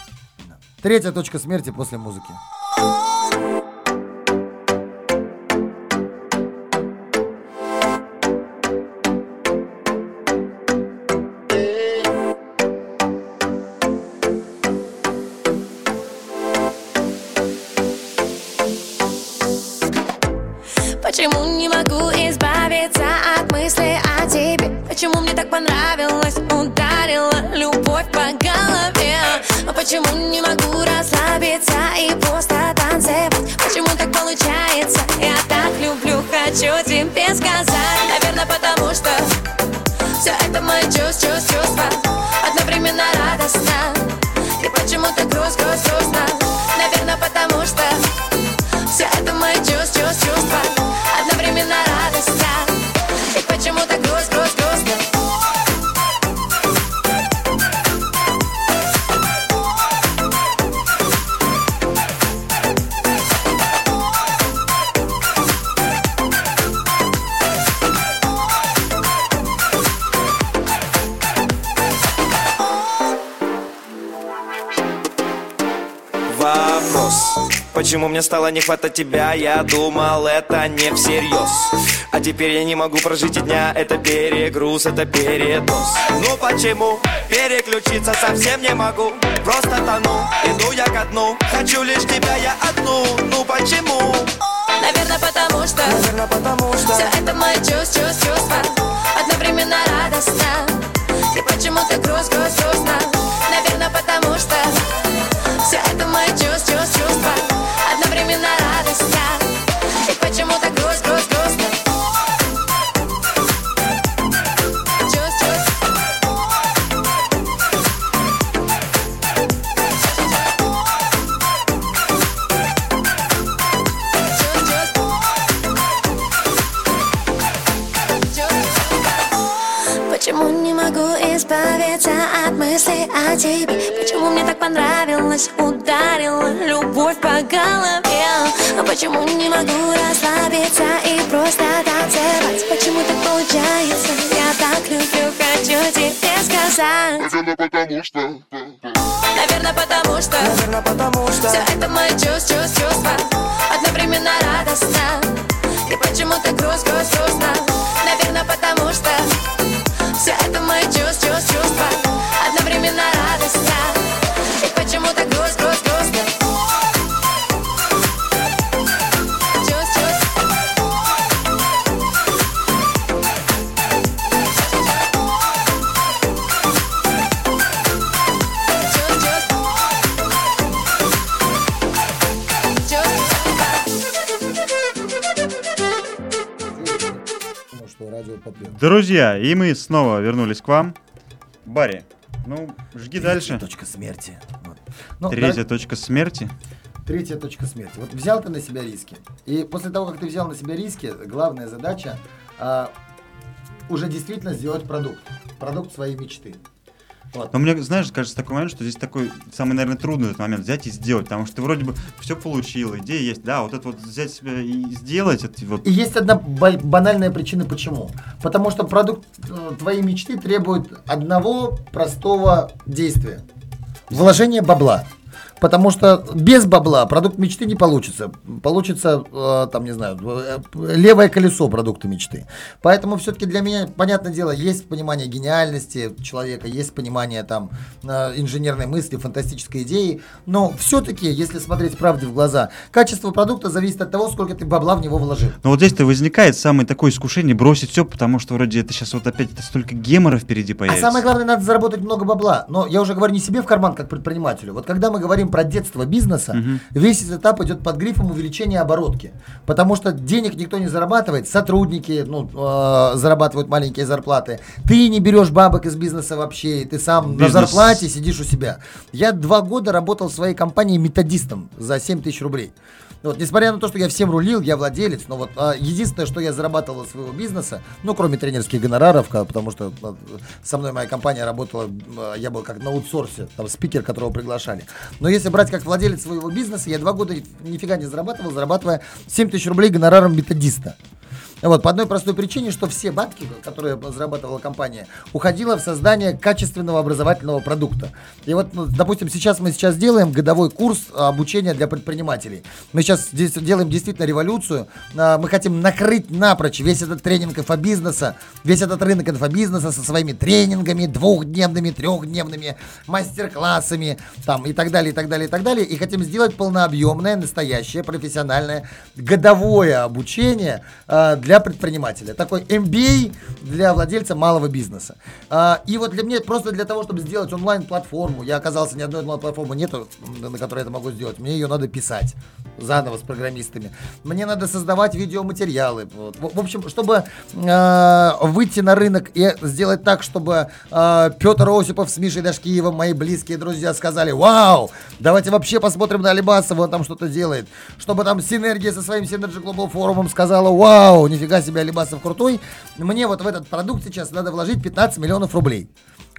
Третья точка смерти после музыки. Почему не могу избавиться от мысли о тебе? Почему мне так понравилось, ударила любовь по голове? А почему не могу расслабиться и просто танцевать? Почему так получается? Я так люблю, хочу тебе сказать Наверное, потому что все это мои чувства, чувства Одновременно радостно И почему-то грусть, грустно Наверное, потому что Почему мне стало не хватать тебя? Я думал, это не всерьез. А теперь я не могу прожить и дня. Это перегруз, это передоз. Ну почему? Переключиться совсем не могу? Просто тону, иду я ко дну. Хочу лишь тебя я одну. Ну почему? Наверное, потому что Наверное, потому что Все это мои чувства, чувства, чувства Одновременно радостно. И почему-то грусть, грусть, грустно. Наверное, потому что Все это мои чувства, чувства, чувства И почему-то грусть, грусть, грустно чувств Чувств, чувств Почему не могу избавиться от мыслей о тебе? Почему мне так понравилось, ударила любовь по голове? А почему не могу расслабиться и просто танцевать? Почему так получается? Я так люблю, хочу тебе сказать. Наверное, потому что Наверное, потому что. Наверное, потому что. Все это мои чувства, чувства, чувства. Одновременно радостно. И почему-то грусть, грусть, грустно? Наверное, потому что. Все это мои чувства, чувства, чувства. Одновременно радостно попьет. Друзья, и мы снова вернулись к вам. Барри, Ну, жги Третья дальше. точка смерти. Вот. Ну, Третья дорог- точка смерти. Третья точка смерти. Вот взял ты на себя риски. И после того, как ты взял на себя риски, главная задача а, уже действительно сделать продукт. Продукт своей мечты. Вот. Но мне, знаешь, кажется такой момент, что здесь такой самый, наверное, трудный этот момент взять и сделать, потому что ты вроде бы все получил, идея есть, да, вот это вот взять себя и сделать, это вот И есть одна ба- банальная причина почему. Потому что продукт э, твоей мечты требует одного простого действия. Вложение бабла. Потому что без бабла продукт мечты не получится. Получится, э, там, не знаю, э, левое колесо продукта мечты. Поэтому все-таки для меня, понятное дело, есть понимание гениальности человека, есть понимание там э, инженерной мысли, фантастической идеи. Но все-таки, если смотреть правде в глаза, качество продукта зависит от того, сколько ты бабла в него вложил. Но вот здесь-то возникает самое такое искушение бросить все, потому что вроде это сейчас вот опять это столько гемора впереди А появится. самое главное, надо заработать много бабла. Но я уже говорю не себе в карман, как предпринимателю. Вот когда мы говорим про детство бизнеса, Мгм. весь этот этап идет под грифом увеличения оборотки. Потому что денег никто не зарабатывает, сотрудники ну, э, зарабатывают маленькие зарплаты. Ты не берешь бабок из бизнеса вообще, ты сам на Бизнес- зарплате сидишь у себя. Я два года работал в своей компании методистом за 7 тысяч рублей. Вот, несмотря на то, что я всем рулил, я владелец, но вот а, единственное, что я зарабатывал из своего бизнеса, ну, кроме тренерских гонораров, потому что а, со мной моя компания работала, а, я был как на аутсорсе, там спикер, которого приглашали. Но если брать как владелец своего бизнеса, я два года нифига не зарабатывал, зарабатывая 7 тысяч рублей гонораром методиста. Вот, по одной простой причине, что все бабки, которые зарабатывала компания, уходило в создание качественного образовательного продукта. И вот, ну, допустим, сейчас мы сейчас делаем годовой курс а, обучения для предпринимателей. Мы сейчас делаем действительно революцию. А, Мы хотим накрыть напрочь весь этот тренинг инфобизнеса, весь этот рынок инфобизнеса со своими тренингами, двухдневными, трехдневными, мастер-классами, там, и так далее, и так далее, и так далее. И хотим сделать полнообъемное, настоящее, профессиональное, годовое обучение а, для предпринимателя. Такой MBA для владельца малого бизнеса. А, и вот для меня, просто для того, чтобы сделать онлайн-платформу, я оказался, ни одной онлайн-платформы нету, на которой это могу сделать. Мне ее надо писать заново с программистами. Мне надо создавать видеоматериалы. Вот. В, общем, чтобы э, выйти на рынок и сделать так, чтобы э, Петр Осипов с Мишей Дашкиевым, мои близкие друзья, сказали, вау, давайте вообще посмотрим на Алибасова, он там что-то делает. Чтобы там Синергия со своим Synergy Global форумом сказала, вау, нифига себе Алибасов крутой. Мне вот в этот продукт сейчас надо вложить 15 миллионов рублей.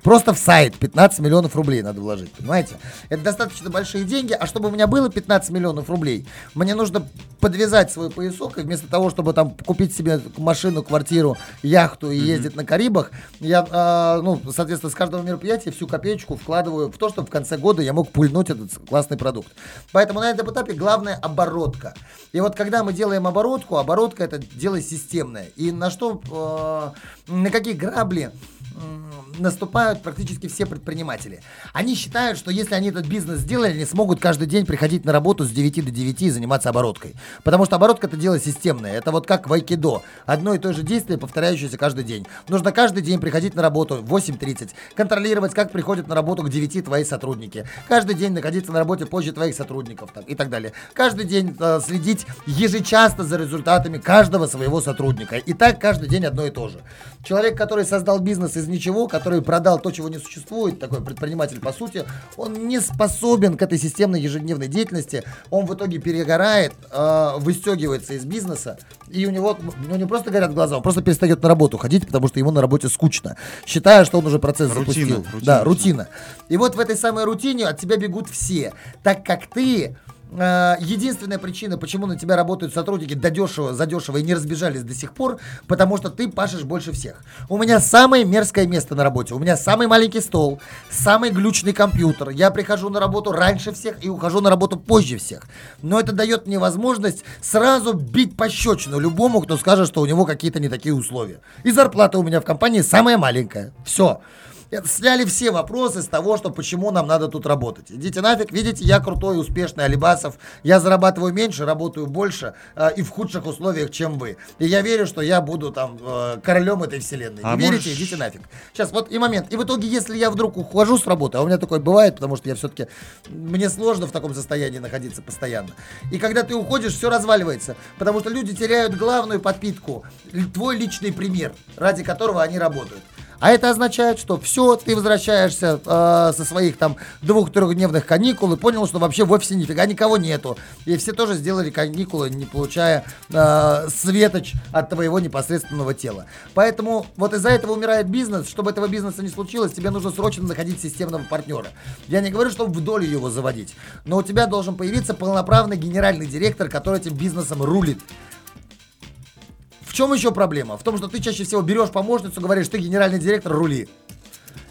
Просто в сайт 15 миллионов рублей надо вложить, понимаете? Это достаточно большие деньги, а чтобы у меня было 15 миллионов рублей, мне нужно подвязать свой поясок, и вместо того, чтобы там купить себе машину, квартиру, яхту и ездить на Карибах, я, а, ну, соответственно, с каждого мероприятия всю копеечку вкладываю в то, чтобы в конце года я мог пульнуть этот классный продукт. Поэтому на этом этапе главное оборотка. И вот когда мы делаем оборотку, оборотка это дело системное. И на что, э, на какие грабли наступают практически все предприниматели. Они считают, что если они этот бизнес сделали, они смогут каждый день приходить на работу с 9 до 9 и заниматься обороткой. Потому что оборотка это дело системное. Это вот как в айкидо. Одно и то же действие, повторяющееся каждый день. Нужно каждый день приходить на работу в 8.30, контролировать, как приходят на работу к 9 твои сотрудники. Каждый день находиться на работе позже твоих сотрудников там, и так далее. Каждый день э, следить ежечасно за результатами каждого своего сотрудника. И так каждый день одно и то же. Человек, который создал бизнес из ничего, который продал то, чего не существует, такой предприниматель по сути, он не способен к этой системной ежедневной деятельности. Он в итоге перегорает, э, выстегивается из бизнеса, и у него, у него не просто горят глаза, он просто перестает на работу ходить, потому что ему на работе скучно, считая, что он уже процесс Рутина, запустил. рутина да, рутина. И вот в этой самой рутине от тебя бегут все, так как ты единственная причина, почему на тебя работают сотрудники додешево, задешево и не разбежались до сих пор, потому что ты пашешь больше всех. У меня самое мерзкое место на работе. У меня самый маленький стол, самый глючный компьютер. Я прихожу на работу раньше всех и ухожу на работу позже всех. Но это дает мне возможность сразу бить пощечину любому, кто скажет, что у него какие-то не такие условия. И зарплата у меня в компании самая маленькая. Все. Это сняли все вопросы с того, что почему нам надо тут работать. Идите нафиг, видите, я крутой, успешный Алибасов, я зарабатываю меньше, работаю больше э, и в худших условиях, чем вы. И я верю, что я буду там э, королем этой вселенной. А Не верите, можешь- идите нафиг. Сейчас, вот и момент. И в итоге, если я вдруг ухожу с работы, а у меня такое бывает, потому что я все-таки, мне сложно в таком состоянии находиться постоянно. И когда ты уходишь, все разваливается, потому что люди теряют главную подпитку, твой личный пример, ради которого они работают. А это означает, что все, ты возвращаешься э, со своих там двух-трехдневных каникул и понял, что вообще в офисе нифига никого нету. И все тоже сделали каникулы, не получая э, светоч от твоего непосредственного тела. Поэтому вот из-за этого умирает бизнес. Чтобы этого бизнеса не случилось, тебе нужно срочно находить системного партнера. Я не говорю, чтобы в долю его заводить, но у тебя должен появиться полноправный генеральный директор, который этим бизнесом рулит. Чем еще проблема? В том, что ты чаще всего берешь помощницу, говоришь, ты генеральный директор, рули.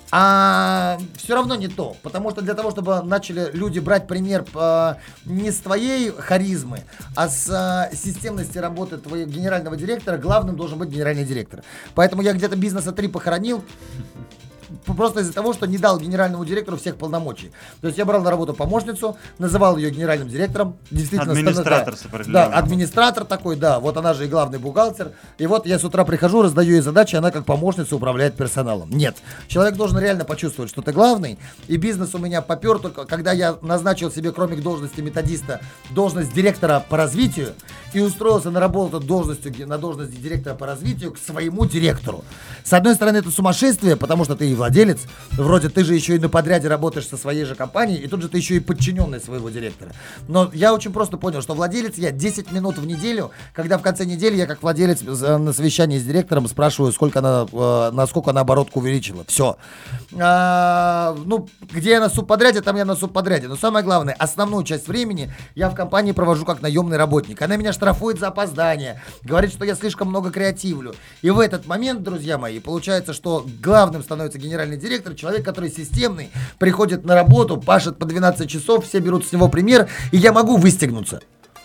А все равно не то, потому что для того, чтобы начали люди брать пример э, не с твоей харизмы, а с э, системности работы твоего генерального директора, главным должен быть генеральный директор. Поэтому я где-то бизнеса три похоронил, просто из-за того, что не дал генеральному директору всех полномочий. То есть я брал на работу помощницу, называл ее генеральным директором. Действительно, администратор да, с определенным. Да, администратор такой, да. Вот она же и главный бухгалтер. И вот я с утра прихожу, раздаю ей задачи, она как помощница управляет персоналом. Нет. Человек должен реально почувствовать, что ты главный. И бизнес у меня попер только, когда я назначил себе, кроме должности методиста, должность директора по развитию и устроился на работу должностью, на должность директора по развитию к своему директору. С одной стороны, это сумасшествие, потому что ты владелец, вроде ты же еще и на подряде работаешь со своей же компанией, и тут же ты еще и подчиненный своего директора. Но я очень просто понял, что владелец я 10 минут в неделю, когда в конце недели я как владелец на совещании с директором спрашиваю, сколько она, э, насколько она оборотку увеличила. Все. А, ну, где я на субподряде, там я на субподряде. Но самое главное, основную часть времени я в компании провожу как наемный работник. Она меня штрафует за опоздание, говорит, что я слишком много креативлю. И в этот момент, друзья мои, получается, что главным становится генеральный директор, человек, который системный, приходит на работу, пашет по 12 часов, все берут с него пример, и я могу выстегнуться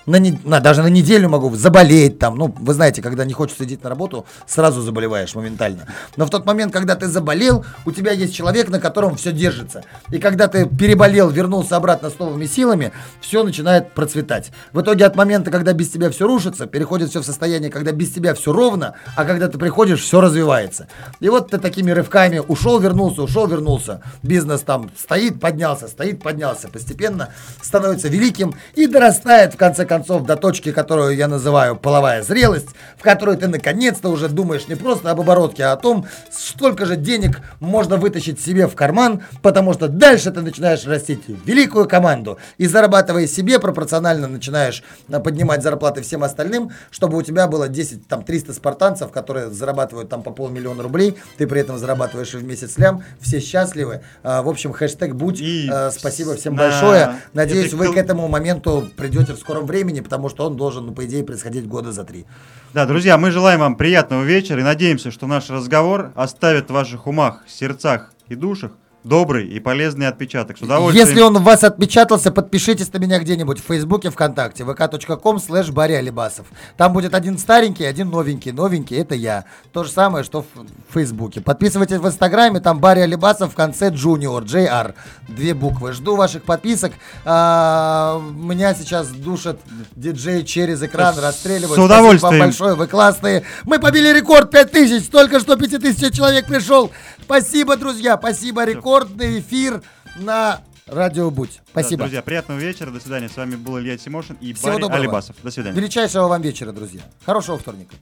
на, не, на, даже на неделю могу заболеть там. Ну, вы знаете, когда не хочется идти на работу, сразу заболеваешь моментально. Но в тот момент, когда ты заболел, у тебя есть человек, на котором все держится. И когда ты переболел, вернулся обратно с новыми силами, все начинает процветать. В итоге от момента, когда без тебя все рушится, переходит все в состояние, когда без тебя все ровно, а когда ты приходишь, все развивается. И вот ты такими рывками ушел, вернулся, ушел, вернулся. Бизнес там стоит, поднялся, стоит, поднялся. Постепенно становится великим и дорастает в конце концов концов до точки, которую я называю половая зрелость, в которой ты наконец-то уже думаешь не просто об оборотке, а о том, сколько же денег можно вытащить себе в карман, потому что дальше ты начинаешь растить великую команду и зарабатывая себе пропорционально начинаешь а, поднимать зарплаты всем остальным, чтобы у тебя было 10, там 300 спартанцев, которые зарабатывают там по полмиллиона рублей, ты при этом зарабатываешь в месяц лям, все счастливы. А, в общем, хэштег будь. И а, Спасибо всем на... большое. Надеюсь, вы к этому моменту придете в скором времени времени, потому что он должен, ну, по идее, происходить года за три. Да, друзья, мы желаем вам приятного вечера и надеемся, что наш разговор оставит в ваших умах, сердцах и душах добрый и полезный отпечаток. С удовольствием. Если он у вас отпечатался, подпишитесь на меня где-нибудь в Фейсбуке, ВКонтакте, vk.com Барри Алибасов. Там будет один старенький, один новенький. Новенький это я. То же самое, что в Фейсбуке. Подписывайтесь в Инстаграме, там Барри Алибасов в конце Junior, JR. Две буквы. Жду ваших подписок. А, меня сейчас душат диджей через экран, расстреливают. С удовольствием. Спасибо вам большое, вы классные. Мы побили рекорд 5000, только что 5000 человек пришел. Спасибо, друзья, спасибо, рекорд рекордный эфир на Радио Будь. Спасибо. Да, друзья, приятного вечера. До свидания. С вами был Илья Тимошин и Всего Барри доброго. Алибасов. До свидания. Величайшего вам вечера, друзья. Хорошего вторника.